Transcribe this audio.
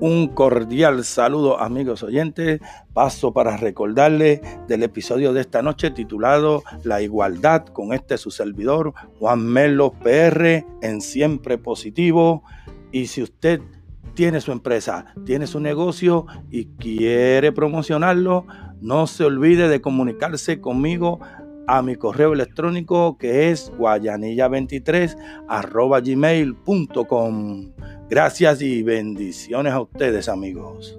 Un cordial saludo amigos oyentes. Paso para recordarles del episodio de esta noche titulado La igualdad con este su servidor Juan Melo PR en Siempre Positivo. Y si usted tiene su empresa, tiene su negocio y quiere promocionarlo, no se olvide de comunicarse conmigo a mi correo electrónico que es guayanilla23 gmail.com. Gracias y bendiciones a ustedes amigos.